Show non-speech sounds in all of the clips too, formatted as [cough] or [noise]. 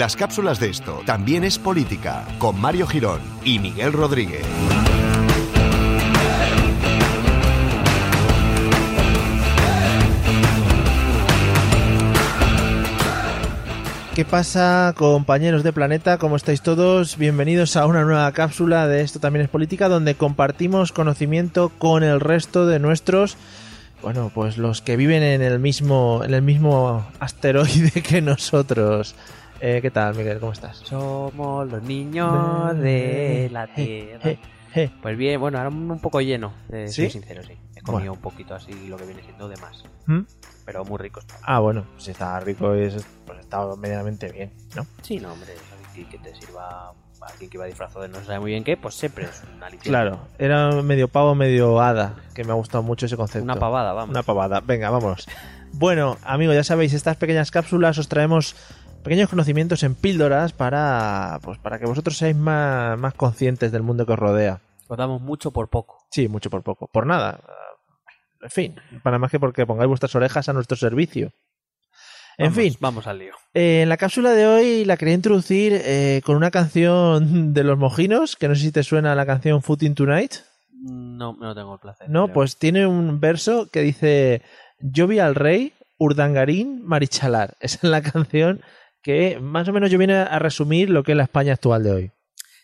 Las cápsulas de esto también es política, con Mario Girón y Miguel Rodríguez. ¿Qué pasa, compañeros de Planeta? ¿Cómo estáis todos? Bienvenidos a una nueva cápsula de Esto también es política, donde compartimos conocimiento con el resto de nuestros, bueno, pues los que viven en el mismo, en el mismo asteroide [laughs] que nosotros. Eh, ¿Qué tal, Miguel? ¿Cómo estás? Somos los niños de la tierra. Je, je. Pues bien, bueno, ahora un poco lleno, eh, ¿Sí? soy sincero, sí. He comido Bueno. un poquito así lo que viene siendo de más, ¿Mm? pero muy rico. Ah, bueno, si está rico es- pues está medianamente bien, ¿no? Sí, no, hombre, eso que, te sirva a alguien que va disfrazado de no se sabe muy bien qué, pues siempre es una aliciente. Claro, era medio pavo, medio hada, que me ha gustado mucho ese concepto. Una pavada, vamos. Una pavada. Venga, vamos. Bueno, amigos, ya sabéis, estas pequeñas cápsulas os traemos pequeños conocimientos en píldoras para, pues, para que vosotros seáis más, más conscientes del mundo que os rodea. Os damos mucho por poco. Sí, mucho por poco. Por nada. En fin, para más que porque pongáis vuestras orejas a nuestro servicio. En Vamos, fin, Vamos al lío. eh, en la cápsula de hoy la quería introducir eh, con una canción [laughs] de los mojinos, que no sé si te suena la canción Footing Tonight. No, no tengo el placer. No, creo. pues tiene un verso que dice: Yo vi al rey, Urdangarín, Marichalar. [laughs] Esa es la canción que más o menos yo viene a resumir lo que es la España actual de hoy.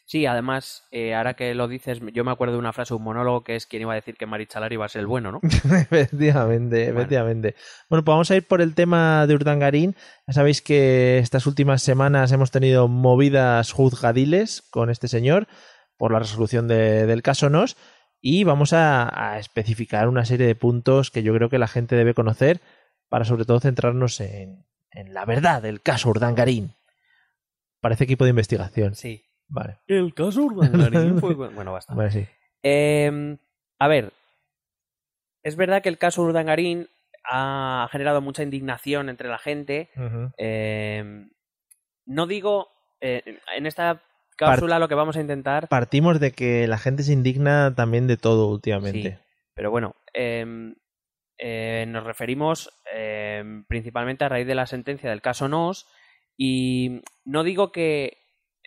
Sí, además, eh, ahora que lo dices, yo me acuerdo de una frase, un monólogo, que es quien iba a decir que Marichalar iba a ser el bueno, ¿no? [laughs] efectivamente, Bueno. efectivamente. Bueno, pues vamos a ir por el tema de Urdangarín. Ya sabéis que estas últimas semanas hemos tenido movidas juzgadiles con este señor por la resolución de- del caso NOS y vamos a, a especificar una serie de puntos que yo creo que la gente debe conocer para sobre todo centrarnos en, en la verdad del caso Urdangarín. Parece equipo de investigación. Sí. Vale, El caso Urdangarín fue... [laughs] Bueno, basta. vale, sí. Eh, a ver, es verdad que el caso Urdangarín ha generado mucha indignación entre la gente. Eh, no digo, eh, en esta cápsula lo que vamos a intentar, Partimos de que la gente se indigna también de todo últimamente. Sí. pero bueno, eh, eh, nos referimos eh, principalmente a raíz de la sentencia del caso NOS y no digo que,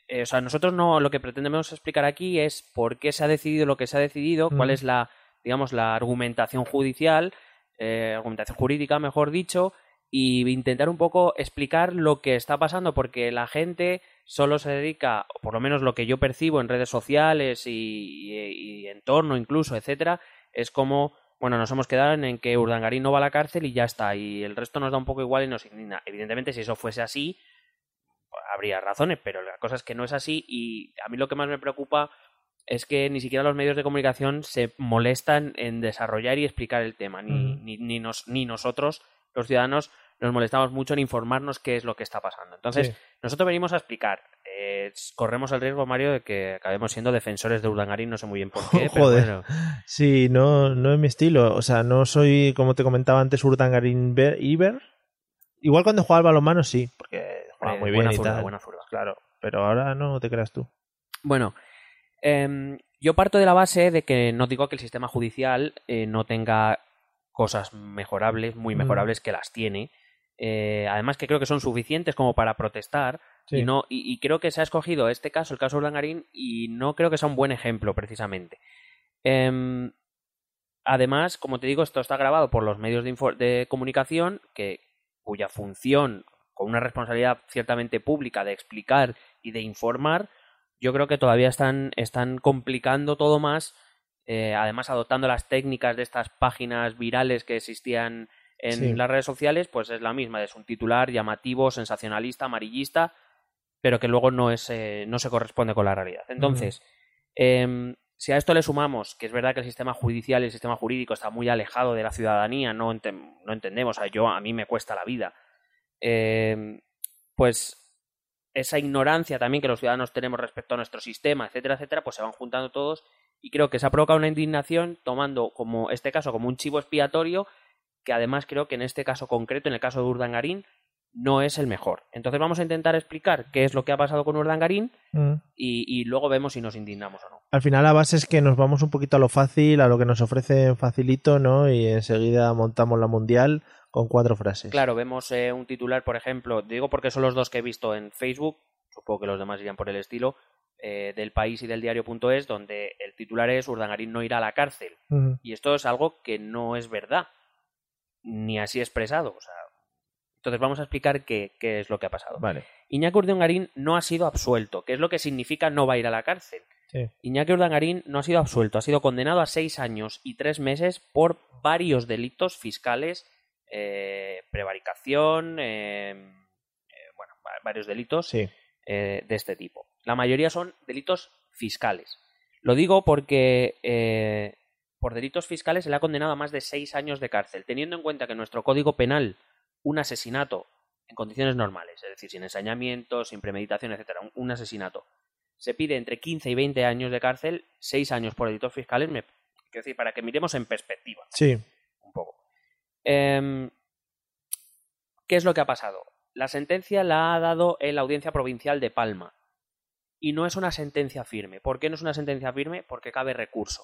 eh, o sea, nosotros no, lo que pretendemos explicar aquí es por qué se ha decidido lo que se ha decidido, cuál es la, digamos, la argumentación judicial, eh, argumentación jurídica, mejor dicho, y intentar un poco explicar lo que está pasando, porque la gente solo se dedica, o por lo menos lo que yo percibo en redes sociales y, y, y entorno incluso, etcétera, es como, bueno, nos hemos quedado en que Urdangarín no va a la cárcel y ya está, y el resto nos da un poco igual y nos indigna. Evidentemente, si eso fuese así, habría razones, pero la cosa es que no es así y a mí lo que más me preocupa es que ni siquiera los medios de comunicación se molestan en desarrollar y explicar el tema, ni, ni, ni, nos, ni nosotros, los ciudadanos, nos molestamos mucho en informarnos qué es lo que está pasando. Entonces, Sí. nosotros venimos a explicar. Eh, corremos el riesgo, Mario, de que acabemos siendo defensores de Urdangarín, no sé muy bien por [laughs] qué, pero Joder. bueno. Sí, no, no es mi estilo. O sea, no soy, como te comentaba antes, Urdangarín Iber. Igual cuando jugaba al balonmano sí, porque jugaba Hombre, muy bien buena y tal. buena. Claro, pero ahora no te creas tú. Bueno, em, yo parto de la base de que no digo que el sistema judicial eh, no tenga cosas mejorables, muy Mm. mejorables, que las tiene. Eh, además que creo que son suficientes como para protestar Sí. y no y, y creo que se ha escogido este caso, el caso Urdangarín, y no creo que sea un buen ejemplo precisamente. Em, además, como te digo, esto está grabado por los medios de comunicación que cuya función, con una responsabilidad ciertamente pública de explicar y de informar, yo creo que todavía están, están complicando todo más, eh, además adoptando las técnicas de estas páginas virales que existían en Sí. las redes sociales, pues es la misma, es un titular llamativo, sensacionalista, amarillista, pero que luego no, es, eh, no se corresponde con la realidad. Entonces, em, si a esto le sumamos que es verdad que el sistema judicial y el sistema jurídico está muy alejado de la ciudadanía, no, ente- no entendemos, o sea, yo a mí me cuesta la vida, em, pues esa ignorancia también que los ciudadanos tenemos respecto a nuestro sistema, etcétera, etcétera, pues se van juntando todos y creo que se ha provocado una indignación tomando como este caso como un chivo expiatorio que además creo que en este caso concreto, en el caso de Urdangarín, no es el mejor. Entonces vamos a intentar explicar qué es lo que ha pasado con Urdangarín Mm. y, y luego vemos si nos indignamos o no. Al final la base es que nos vamos un poquito a lo fácil, a lo que nos ofrecen facilito, ¿no? Y enseguida montamos la mundial con cuatro frases. Claro, vemos eh, un titular, por ejemplo, digo porque son los dos que he visto en Facebook, supongo que los demás irían por el estilo, eh, del país y del diario.es, donde el titular es Urdangarín no irá a la cárcel. Y esto es algo que no es verdad, ni así expresado. O sea, entonces vamos a explicar qué, qué es lo que ha pasado. Vale. Iñaki Urdangarín no ha sido absuelto, que es lo que significa no va a ir a la cárcel. Sí. Iñaki Urdangarín no ha sido absuelto, ha sido condenado a seis años y tres meses por varios delitos fiscales, eh, prevaricación, eh, eh, bueno, va- varios delitos Sí. eh, de este tipo. La mayoría son delitos fiscales. Lo digo porque por delitos fiscales se le ha condenado a más de seis años de cárcel, teniendo en cuenta que en nuestro Código Penal un asesinato en condiciones normales, es decir, sin ensañamiento, sin premeditación, etcétera, un, un asesinato, se pide entre 15 y 20 años de cárcel, seis años por delitos fiscales, me, quiero decir, para que miremos en perspectiva Sí. un poco. Em, ¿Qué es lo que ha pasado? La sentencia la ha dado en la Audiencia Provincial de Palma. Y no es una sentencia firme. ¿Por qué no es una sentencia firme? Porque cabe recurso.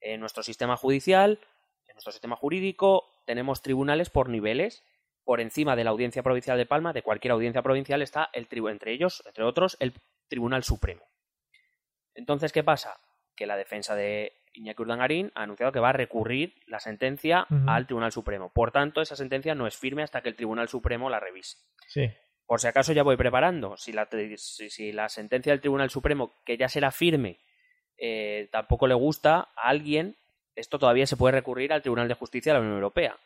En nuestro sistema judicial, en nuestro sistema jurídico, tenemos tribunales por niveles. Por encima de la Audiencia Provincial de Palma, de cualquier audiencia provincial, está el tribu entre ellos, entre otros, el Tribunal Supremo. Entonces, ¿qué pasa? Que la defensa de Iñaki Urdangarín ha anunciado que va a recurrir la sentencia al Tribunal Supremo. Por tanto, esa sentencia no es firme hasta que el Tribunal Supremo la revise. Sí. Por si acaso ya voy preparando. Si la, si, si la sentencia del Tribunal Supremo, que ya será firme, eh, tampoco le gusta a alguien, esto todavía se puede recurrir al Tribunal de Justicia de la Unión Europea.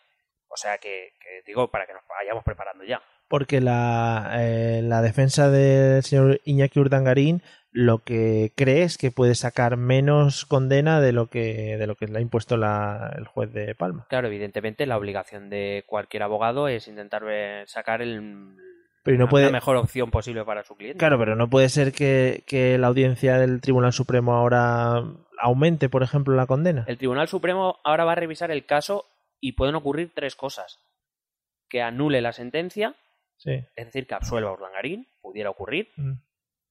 O sea que, que digo, para que nos vayamos preparando ya. Porque la, eh, la defensa del señor Iñaki Urdangarín lo que cree es que puede sacar menos condena de lo que, de lo que le ha impuesto la- el juez de Palma. Claro, evidentemente la obligación de cualquier abogado es intentar sacar el, Pero no puede- la mejor opción posible para su cliente. Claro, pero no puede ser que, que la audiencia del Tribunal Supremo ahora aumente, por ejemplo, la condena. El Tribunal Supremo ahora va a revisar el caso y pueden ocurrir tres cosas. Que anule la sentencia, Sí. es decir, que absuelva a Urdangarín, pudiera ocurrir. Mm.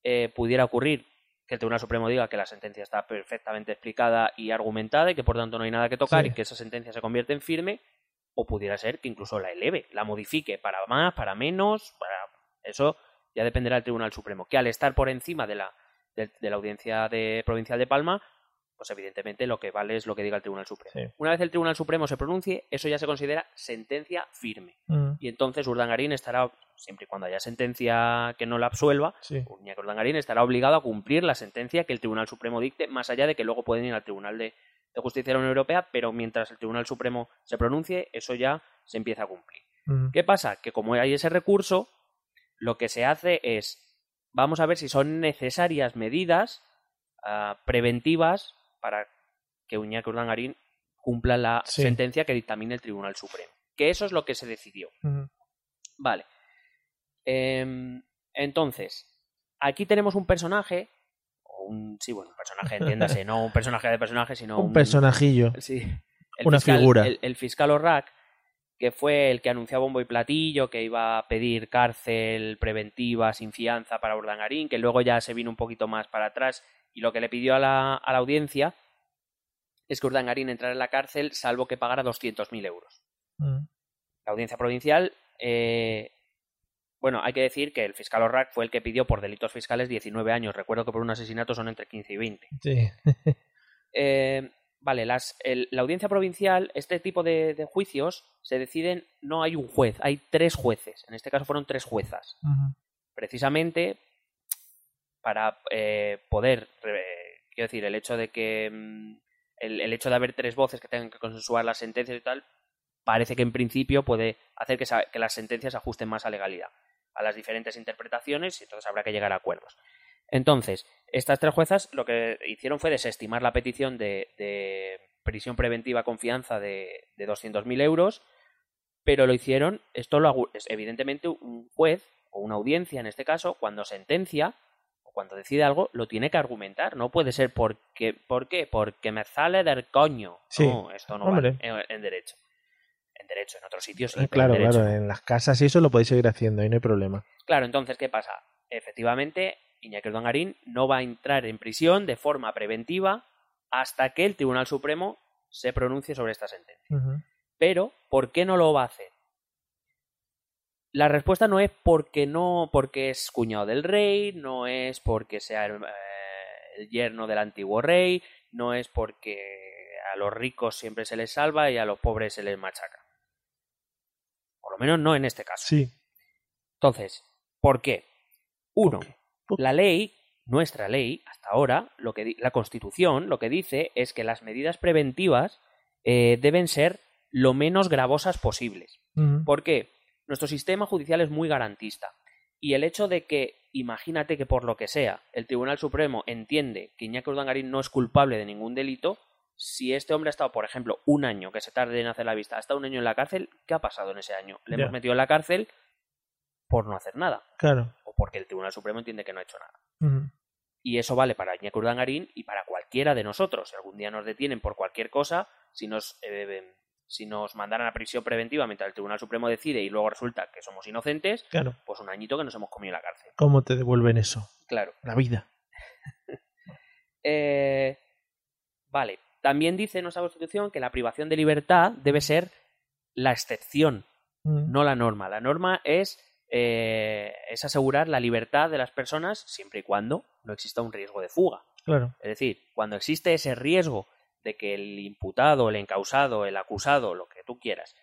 Eh, pudiera ocurrir que el Tribunal Supremo diga que la sentencia está perfectamente explicada y argumentada y que por tanto no hay nada que tocar Sí. y que esa sentencia se convierte en firme. O pudiera ser que incluso la eleve, la modifique para más, para menos, para... Eso ya dependerá del Tribunal Supremo. Que al estar por encima de la, de, de la audiencia de, provincial de Palma, pues evidentemente lo que vale es lo que diga el Tribunal Supremo. Sí. Una vez el Tribunal Supremo se pronuncie, eso ya se considera sentencia firme. Mm. Y entonces Urdangarín estará, siempre y cuando haya sentencia que no la absuelva, Sí. Urdangarín estará obligado a cumplir la sentencia que el Tribunal Supremo dicte, más allá de que luego pueden ir al Tribunal de, de Justicia de la Unión Europea, pero mientras el Tribunal Supremo se pronuncie, eso ya se empieza a cumplir. ¿Qué pasa? Que como hay ese recurso, lo que se hace es, vamos a ver si son necesarias medidas ah, preventivas para que Iñaki Urdangarín cumpla la Sí. sentencia que dictamine el Tribunal Supremo. Que eso es lo que se decidió. Vale. Em, entonces, aquí tenemos un personaje, o un, sí, bueno, un personaje, entiéndase, no un personaje de personaje, sino [laughs] Un personajillo. Sí. El Una fiscal- figura. El, el fiscal Orrac, que fue el que anunció a bombo y platillo que iba a pedir cárcel preventiva sin fianza para Urdangarín, que luego ya se vino un poquito más para atrás y lo que le pidió a la, a la audiencia es que Urdangarín entrara en la cárcel salvo que pagara 200.000 euros. Mm. La audiencia provincial, eh, bueno, hay que decir que el fiscal Orrac fue el que pidió por delitos fiscales 19 años. Recuerdo que por un asesinato son entre 15 y 20. Sí. [laughs] Eh, vale, las, el- la audiencia provincial, este tipo de, de juicios se deciden, no hay un juez, hay tres jueces. En este caso fueron tres juezas. Precisamente para eh, poder, eh, quiero decir, el hecho de que mm, el, el hecho de haber tres voces que tengan que consensuar las sentencias y tal, parece que en principio puede hacer que, que las sentencias se ajusten más a legalidad, a las diferentes interpretaciones y entonces habrá que llegar a acuerdos. Entonces, estas tres juezas lo que hicieron fue desestimar la petición de, de prisión preventiva con fianza de, de 200.000 euros, pero lo hicieron, esto lo evidentemente un juez o una audiencia en este caso, cuando sentencia o cuando decide algo, lo tiene que argumentar, no puede ser porque, ¿por qué? Porque me sale del coño. Sí. No, esto no Hombre. vale en, en derecho. En derecho, en otros sitios sí. Pero claro, en claro, en las casas y eso lo podéis seguir haciendo, ahí no hay problema. Claro, entonces, ¿qué pasa? Efectivamente, Iñaki Urdangarín no va a entrar en prisión de forma preventiva hasta que el Tribunal Supremo se pronuncie sobre esta sentencia. Pero, ¿por qué no lo va a hacer? La respuesta no es porque no, porque es cuñado del rey, no es porque sea el, eh, el yerno del antiguo rey, no es porque a los ricos siempre se les salva y a los pobres se les machaca. Menos no en este caso. Sí. Entonces, ¿por qué? Uno, la ley, nuestra ley, hasta ahora, lo que la Constitución lo que dice es que las medidas preventivas eh, deben ser lo menos gravosas posibles. Ujú. ¿Por qué? Nuestro sistema judicial es muy garantista. Y el hecho de que, imagínate que por lo que sea, el Tribunal Supremo entiende que Iñaki Urdangarín no es culpable de ningún delito, si este hombre ha estado, por ejemplo, un año, que se tarde en hacer la vista, ha estado un año en la cárcel, ¿qué ha pasado en ese año? Le hemos metido en la cárcel por no hacer nada, Claro. o porque el Tribunal Supremo entiende que no ha hecho nada. Y eso vale para Iñaki Urdangarín y para cualquiera de nosotros. Si algún día nos detienen por cualquier cosa, si nos, eh, si nos mandaran a prisión preventiva mientras el Tribunal Supremo decide y luego resulta que somos inocentes, Claro. pues un añito que nos hemos comido en la cárcel. ¿Cómo te devuelven eso? Claro. La vida. [laughs] Eh, vale. También dice nuestra Constitución que la privación de libertad debe ser la excepción, Mm. no la norma. La norma es, eh, es asegurar la libertad de las personas siempre y cuando no exista un riesgo de fuga. Claro. Es decir, cuando existe ese riesgo de que el imputado, el encausado, el acusado, lo que tú quieras,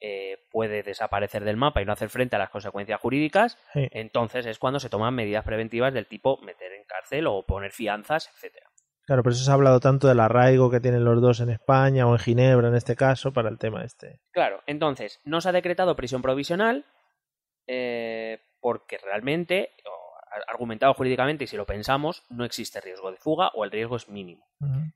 eh, puede desaparecer del mapa y no hacer frente a las consecuencias jurídicas, Sí. entonces es cuando se toman medidas preventivas del tipo meter en cárcel o poner fianzas, etcétera. Claro, por eso se ha hablado tanto del arraigo que tienen los dos en España o en Ginebra en este caso para el tema este. Claro, entonces no se ha decretado prisión provisional eh, porque realmente, o argumentado jurídicamente, y si lo pensamos, no existe riesgo de fuga o el riesgo es mínimo.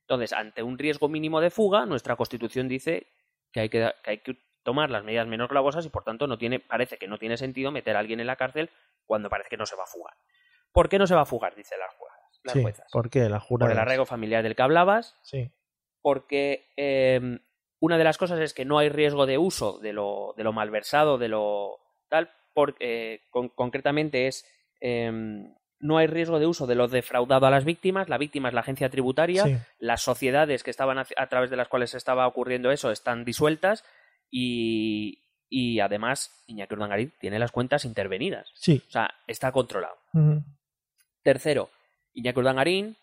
Entonces, ante un riesgo mínimo de fuga, nuestra Constitución dice que hay que, que hay que tomar las medidas menos gravosas y, por tanto, no tiene, parece que no tiene sentido meter a alguien en la cárcel cuando parece que no se va a fugar. ¿Por qué no se va a fugar? Dicen las juezas. Las Sí, juezas. ¿por qué? La. Por el arraigo familiar del que hablabas, Sí. porque eh, una de las cosas es que no hay riesgo de uso de lo, de lo malversado, de lo tal, porque con- concretamente es eh, no hay riesgo de uso de lo defraudado a las víctimas, la víctima es la agencia tributaria, Sí. las sociedades que estaban a, a través de las cuales estaba ocurriendo eso están disueltas y, y además Iñaki Urdangarín tiene las cuentas intervenidas, Sí. o sea, está controlado. Tercero, Iñaki Urdangarín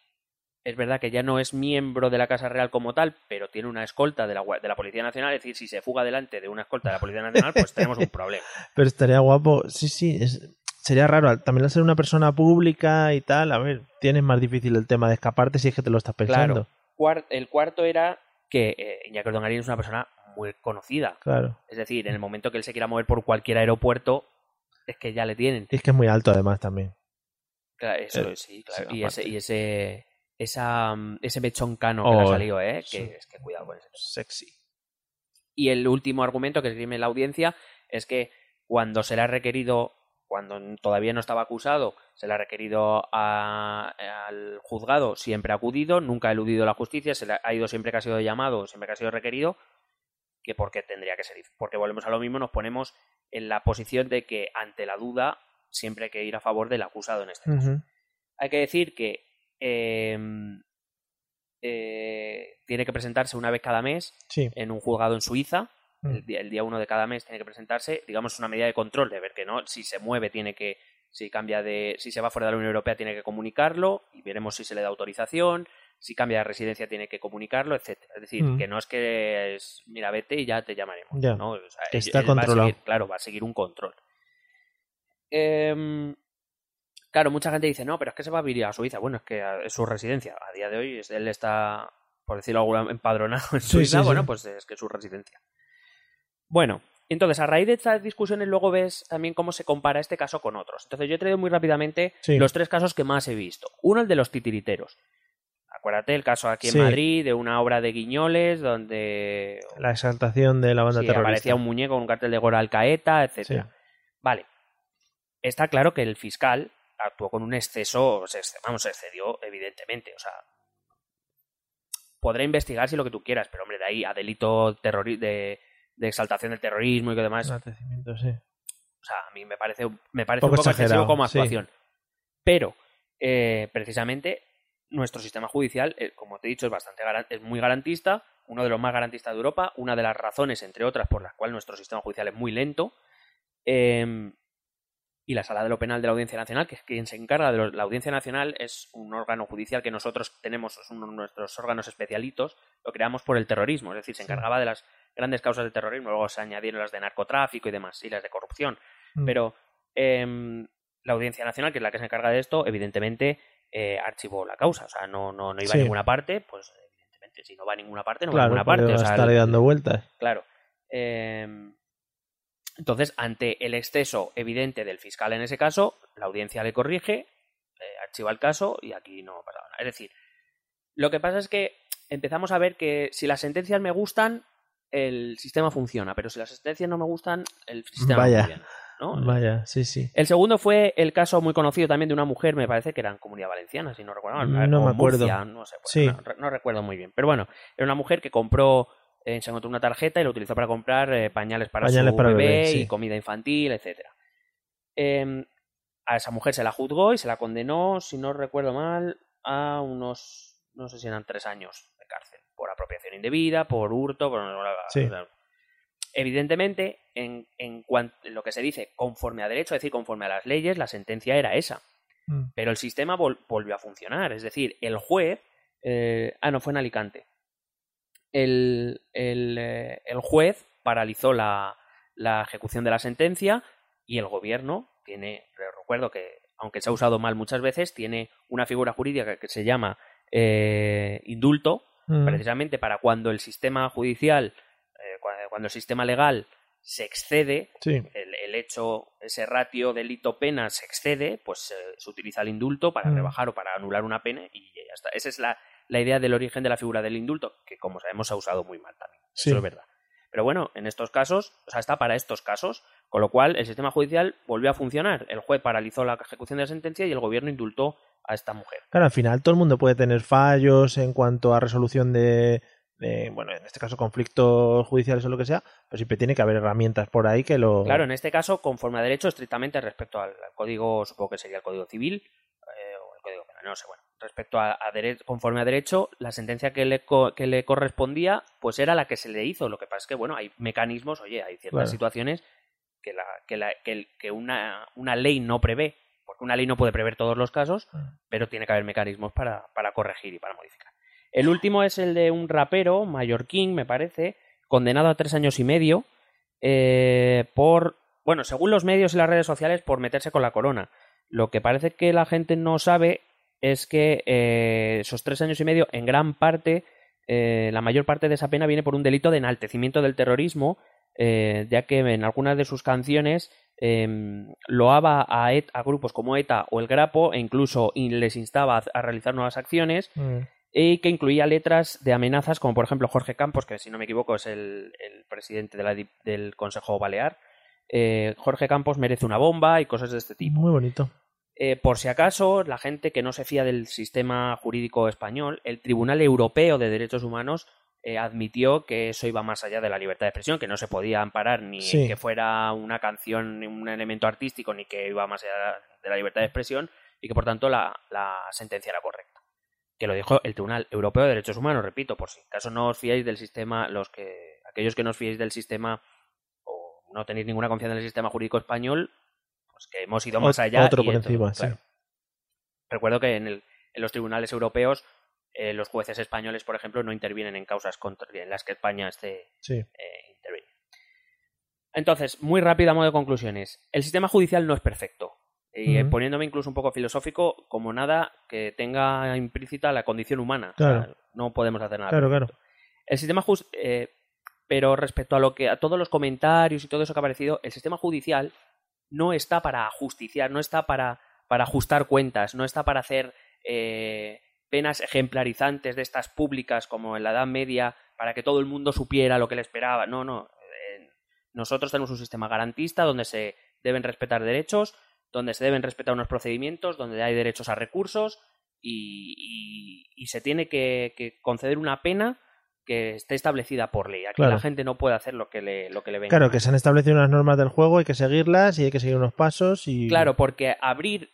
es verdad que ya no es miembro de la Casa Real como tal, pero tiene una escolta de la, de la Policía Nacional, es decir, si se fuga delante de una escolta de la Policía Nacional, pues tenemos un problema. [laughs] Pero estaría guapo. Sí, sí. es- Sería raro. También al ser una persona pública y tal, a ver, tienes más difícil el tema de escaparte si es que te lo estás pensando. Claro. El cuarto era que eh, Iñaki es una persona muy conocida. Claro. Es decir, en el momento que él se quiera mover por cualquier aeropuerto, es que ya le tienen. Y es que es muy alto además también. Claro, eso Eh, sí, claro. sí, y ese, y ese, esa, mm, ese mechón cano que le ha Oh, salido, ¿eh? sí. Que, es que cuidado con ese. Sexy. Y el último argumento que esgrime la audiencia es que cuando se le ha requerido, cuando todavía no estaba acusado, se le ha requerido a- al juzgado, siempre ha acudido, nunca ha eludido la justicia, se le ha ido siempre que ha sido llamado, siempre que ha sido requerido, que por qué tendría que ser. Porque volvemos a lo mismo, nos ponemos en la posición de que ante la duda siempre hay que ir a favor del acusado en este caso. Hay que decir que eh, eh, tiene que presentarse una vez cada mes Sí. en un juzgado en Suiza. Mm. El día, el día uno de cada mes tiene que presentarse, digamos, una medida de control, de ver que no, si se mueve tiene que, si cambia de, si se va fuera de la Unión Europea tiene que comunicarlo y veremos si se le da autorización, si cambia de residencia tiene que comunicarlo, etcétera. Es decir, Mm. que no es que es, mira, vete y ya te llamaremos. Ya. ¿no? O sea, Que él- está él controlado. seguir- claro, va a seguir un control. Em, claro, mucha gente dice, no, pero es que se va a vivir a Suiza. Bueno, es que es su residencia. A día de hoy él está, por decirlo alguna empadronado en Suiza. sí, bueno, sí. pues es que es su residencia. Bueno, entonces a raíz de estas discusiones luego ves también cómo se compara este caso con otros. Entonces yo he traído muy rápidamente los tres casos que más he visto. Uno, el de los titiriteros. Acuérdate el caso aquí en. Madrid de una obra de Guiñoles donde La exaltación de la banda terrorista. aparecía un muñeco con un cartel de Gora Alcaeta, etcétera. Vale. Está claro que el fiscal actuó con un exceso, se vamos, se excedió evidentemente, o sea, podrá investigar si lo que tú quieras, pero hombre, de ahí a delito de, de exaltación del terrorismo y que demás. Sí. O sea, a mí me parece, me parece Poco un poco excesivo como sí. actuación. Pero, eh, precisamente, nuestro sistema judicial, eh, como te he dicho, es bastante es muy garantista, uno de los más garantistas de Europa, una de las razones, entre otras, por las cuales nuestro sistema judicial es muy lento. Eh, y la Sala de lo Penal de la Audiencia Nacional, que es quien se encarga de lo- la Audiencia Nacional, es un órgano judicial que nosotros tenemos, es uno de nuestros órganos especialitos, lo creamos por el terrorismo, es decir, se encargaba de las grandes causas del terrorismo, luego se añadieron las de narcotráfico y demás, y las de corrupción. Mm. Pero em, la Audiencia Nacional, que es la que se encarga de esto, evidentemente eh, archivó la causa. O sea, no, no, no iba Sí. a ninguna parte, pues evidentemente, si no va a ninguna parte, no va a ninguna parte. O sea, estar dando vueltas. Claro. Em, entonces, ante el exceso evidente del fiscal en ese caso, la audiencia le corrige, eh, archiva el caso y aquí no pasa nada. Es decir, lo que pasa es que empezamos a ver que si las sentencias me gustan, el sistema funciona, pero si las sentencias no me gustan, el sistema Vaya. no funciona. ¿no? Vaya, sí, sí. El segundo fue el caso muy conocido también de una mujer, me parece que era en Comunidad Valenciana, si no recuerdo mal, No me acuerdo. Murcia, no sé, pues, Sí. no recuerdo muy bien. Pero bueno, era una mujer que compró, eh, se encontró una tarjeta y la utilizó para comprar eh, pañales para Pañales su para bebé, bebé, y comida infantil, etcétera. Eh, a esa mujer se la juzgó y se la condenó, si no recuerdo mal, a unos, no sé si eran tres años de cárcel, por apropiación indebida, por hurto, por... Sí. Evidentemente, en, en cuan- en lo que se dice conforme a derecho, es decir, conforme a las leyes, la sentencia era esa. Mm. Pero el sistema vol- volvió a funcionar. Es decir, el juez. eh, ah, no, fue en Alicante. El, el, eh, el juez paralizó la, la ejecución de la sentencia y el gobierno tiene. Recuerdo que, aunque se ha usado mal muchas veces, tiene una figura jurídica que se llama eh, indulto, Mm. precisamente para cuando el sistema judicial, eh, cua- cuando el sistema legal se excede, Sí. el, el hecho, ese ratio delito-pena se excede, pues eh, se utiliza el indulto para Mm. rebajar o para anular una pena y ya está. Esa es la, la idea del origen de la figura del indulto, que como sabemos se ha usado muy mal también. Sí. Eso es verdad. Pero bueno, en estos casos, o sea, está para estos casos, con lo cual el sistema judicial volvió a funcionar. El juez paralizó la ejecución de la sentencia y el gobierno indultó a esta mujer. Claro, al final todo el mundo puede tener fallos en cuanto a resolución de, de, bueno, en este caso conflictos judiciales o lo que sea, pero siempre tiene que haber herramientas por ahí que lo... Claro, en este caso, conforme a derecho, estrictamente respecto al, al código, supongo que sería el código civil eh, o el código penal, no sé, bueno, respecto a, a dere- conforme a derecho, la sentencia que le, co- que le correspondía, pues era la que se le hizo. Lo que pasa es que, bueno, hay mecanismos, oye, hay ciertas Claro. situaciones que, la, que, la, que, el- que una, una ley no prevé, porque una ley no puede prever todos los casos, Mm. pero tiene que haber mecanismos para, para corregir y para modificar. El último es el de un rapero, mallorquín, me parece, condenado a tres años y medio eh, por, bueno, según los medios y las redes sociales, por meterse con la corona. Lo que parece que la gente no sabe es que eh, esos tres años y medio, en gran parte, eh, la mayor parte de esa pena viene por un delito de enaltecimiento del terrorismo, eh, ya que en algunas de sus canciones eh, loaba a, Et- a grupos como ETA o el Grapo e incluso in- les instaba a, a realizar nuevas acciones Mm. y que incluía letras de amenazas como por ejemplo Jorge Campos, que si no me equivoco es el, el presidente de la di- del Consejo Balear. Eh, Jorge Campos merece una bomba y cosas de este tipo. Muy bonito. Eh, por si acaso, la gente que no se fía del sistema jurídico español, el Tribunal Europeo de Derechos Humanos eh, admitió que eso iba más allá de la libertad de expresión, que no se podía amparar ni Sí. que fuera una canción, ni un elemento artístico, ni que iba más allá de la libertad de expresión, y que por tanto la, la sentencia era correcta. Que lo dijo el Tribunal Europeo de Derechos Humanos, repito, por si acaso no os fiáis del sistema, los que, aquellos que no os fiéis del sistema o no tenéis ninguna confianza en el sistema jurídico español, que hemos ido más allá. otro y por encima, sí. claro. Recuerdo que en, el- en los tribunales europeos eh, los jueces españoles, por ejemplo, no intervienen en causas contra, en las que España esté Sí. eh, interviene. Entonces, muy rápido a modo de conclusiones. El sistema judicial no es perfecto. Y eh, poniéndome incluso un poco filosófico, como nada que tenga implícita la condición humana. O sea, no podemos hacer nada. Claro. El sistema jus- eh, pero respecto a lo que a todos los comentarios y todo eso que ha aparecido, el sistema judicial no está para justiciar, no está para, para ajustar cuentas, no está para hacer eh, penas ejemplarizantes de estas públicas como en la Edad Media para que todo el mundo supiera lo que le esperaba. No, no. Nosotros tenemos un sistema garantista donde se deben respetar derechos, donde se deben respetar unos procedimientos, donde hay derechos a recursos y, se tiene que conceder una pena que esté establecida por ley. Aquí Claro. la gente no puede hacer lo que le, lo que le venga. Claro, que se han establecido unas normas del juego, hay que seguirlas y hay que seguir unos pasos y... Claro, porque abrir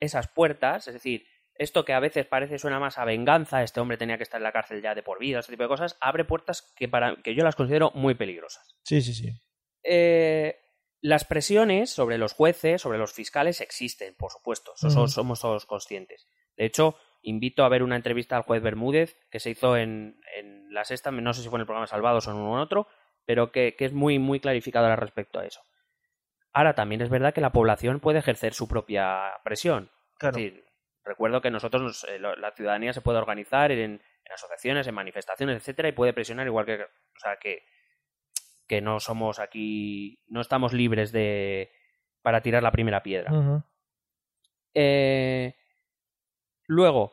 esas puertas, es decir, esto que a veces parece suena más a venganza, este hombre tenía que estar en la cárcel ya de por vida, ese tipo de cosas, abre puertas que, para, que yo las considero muy peligrosas. Sí, sí, sí. Eh, las presiones sobre los jueces, sobre los fiscales existen, por supuesto, somos todos conscientes. De hecho, invito a ver una entrevista al juez Bermúdez que se hizo en, en la sexta, no sé si fue en el programa Salvados o en uno u otro, pero que, que es muy, muy clarificadora respecto a eso. Ahora, también es verdad que la población puede ejercer su propia presión. Claro. Es decir, recuerdo que nosotros, nos- eh, la ciudadanía se puede organizar en, en asociaciones, en manifestaciones, etcétera, y puede presionar igual que, o sea, que, que no somos aquí, no estamos libres de para tirar la primera piedra. Eh, luego,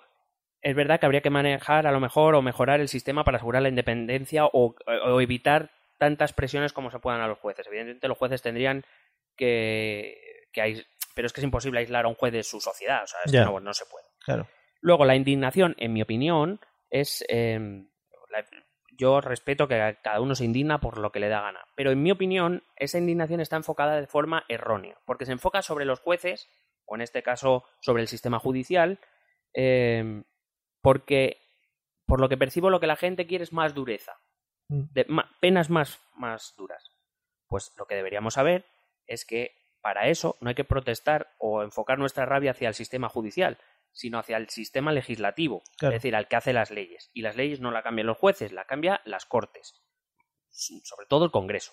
es verdad que habría que manejar a lo mejor o mejorar el sistema para asegurar la independencia o, o evitar tantas presiones como se puedan a los jueces. Evidentemente los jueces tendrían que, que pero es que es imposible aislar a un juez de su sociedad, o sea, es que no, no se puede. Claro. Luego, la indignación, en mi opinión, es. eh, la- yo respeto que cada uno se indigna por lo que le da gana. Pero en mi opinión, esa indignación está enfocada de forma errónea. Porque se enfoca sobre los jueces, o en este caso sobre el sistema judicial, eh, porque por lo que percibo lo que la gente quiere es más dureza. Mm. de- ma- penas más, más duras. Pues lo que deberíamos saber es que para eso no hay que protestar o enfocar nuestra rabia hacia el sistema judicial, sino hacia el sistema legislativo, Claro. es decir, al que hace las leyes. Y las leyes no la cambian los jueces, la cambia las cortes, sobre todo el Congreso.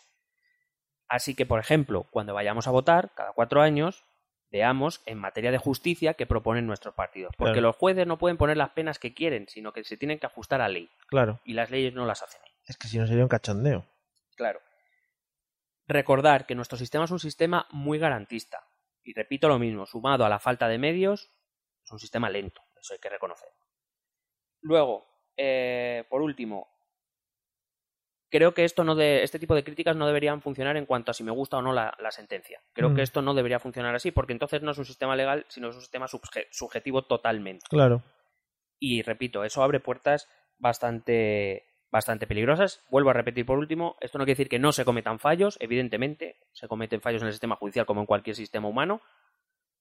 Así que, por ejemplo, cuando vayamos a votar, cada cuatro años, veamos en materia de justicia que proponen nuestros partidos. Porque Claro. los jueces no pueden poner las penas que quieren, sino que se tienen que ajustar a ley. Claro. Y las leyes no las hacen ellos. Es que si no sería un cachondeo. Claro. Recordar que nuestro sistema es un sistema muy garantista. Y repito lo mismo, sumado a la falta de medios, es un sistema lento. Eso hay que reconocer. Luego, eh, por último, creo que esto no de, este tipo de críticas no deberían funcionar en cuanto a si me gusta o no la, la sentencia. Creo Mm. que esto no debería funcionar así, porque entonces no es un sistema legal, sino es un sistema subje- subjetivo totalmente. Claro. Y repito, eso abre puertas bastante, bastante peligrosas. Vuelvo a repetir por último, esto no quiere decir que no se cometan fallos, evidentemente, se cometen fallos en el sistema judicial como en cualquier sistema humano,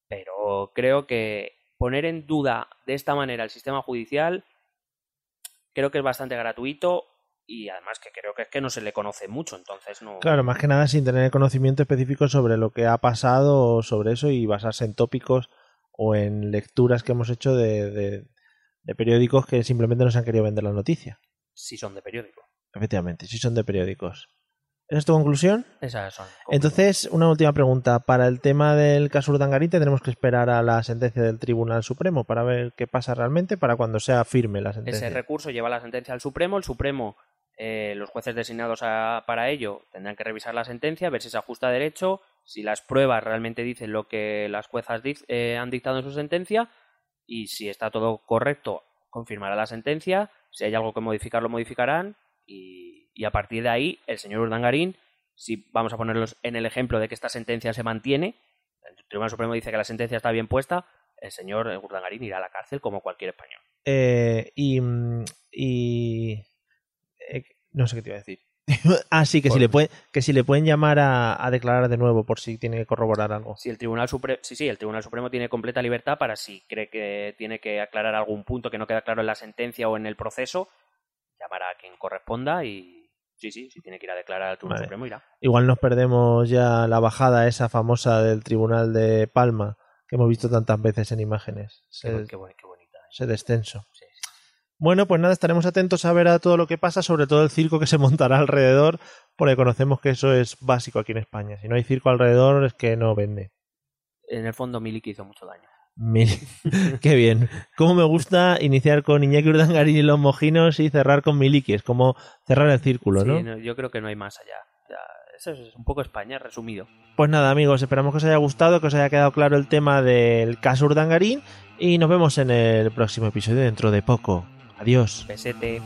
pero creo que poner en duda de esta manera el sistema judicial creo que es bastante gratuito y además que creo que es que no se le conoce mucho, entonces no... Claro, más que nada sin tener conocimiento específico sobre lo que ha pasado o sobre eso y basarse en tópicos o en lecturas que hemos hecho de, de- de periódicos que simplemente nos han querido vender la noticia. Si son de periódico. Efectivamente, si son de periódicos. ¿Esa es tu conclusión? Esas son. Entonces, una última pregunta. Para el tema del caso Urdangarín tenemos que esperar a la sentencia del Tribunal Supremo para ver qué pasa realmente, para cuando sea firme la sentencia. Ese recurso lleva la sentencia al Supremo. El Supremo, eh, los jueces designados a- para ello, tendrán que revisar la sentencia, ver si se ajusta derecho, si las pruebas realmente dicen lo que las juezas eh, han dictado en su sentencia y si está todo correcto, confirmará la sentencia. Si hay algo que modificar, lo modificarán y, y a partir de ahí, el señor Urdangarín, si vamos a ponerlos en el ejemplo de que esta sentencia se mantiene, el Tribunal Supremo dice que la sentencia está bien puesta, el señor Urdangarín irá a la cárcel como cualquier español. Eh, y. mm, y eh, no sé qué te iba a decir. [laughs] ah, sí, que si, le puede, que si le pueden llamar a, a declarar de nuevo por si tiene que corroborar algo. Si el Tribunal Supremo, sí, sí, el Tribunal Supremo tiene completa libertad para si cree que tiene que aclarar algún punto que no queda claro en la sentencia o en el proceso, llamará a quien corresponda y sí, sí, si tiene que ir a declarar al Tribunal Vale. Supremo irá. Igual nos perdemos ya la bajada esa famosa del Tribunal de Palma que hemos visto tantas veces en imágenes. Qué, qué bonita. ¿eh? ese descenso. Sí, sí. Bueno, pues nada, estaremos atentos a ver a todo lo que pasa, sobre todo el circo que se montará alrededor, porque conocemos que eso es básico aquí en España. Si no hay circo alrededor es que no vende. En el fondo Miliki hizo mucho daño. Mil- [laughs] Qué bien. Cómo me gusta iniciar con Iñaki Urdangarín y los mojinos y cerrar con Miliki. Es como cerrar el círculo, Sí, ¿no? no, yo creo que no hay más allá. Ya, eso es un poco España resumido. Pues nada, amigos, esperamos que os haya gustado, que os haya quedado claro el tema del caso Urdangarín y nos vemos en el próximo episodio dentro de poco. Adiós. Pesete.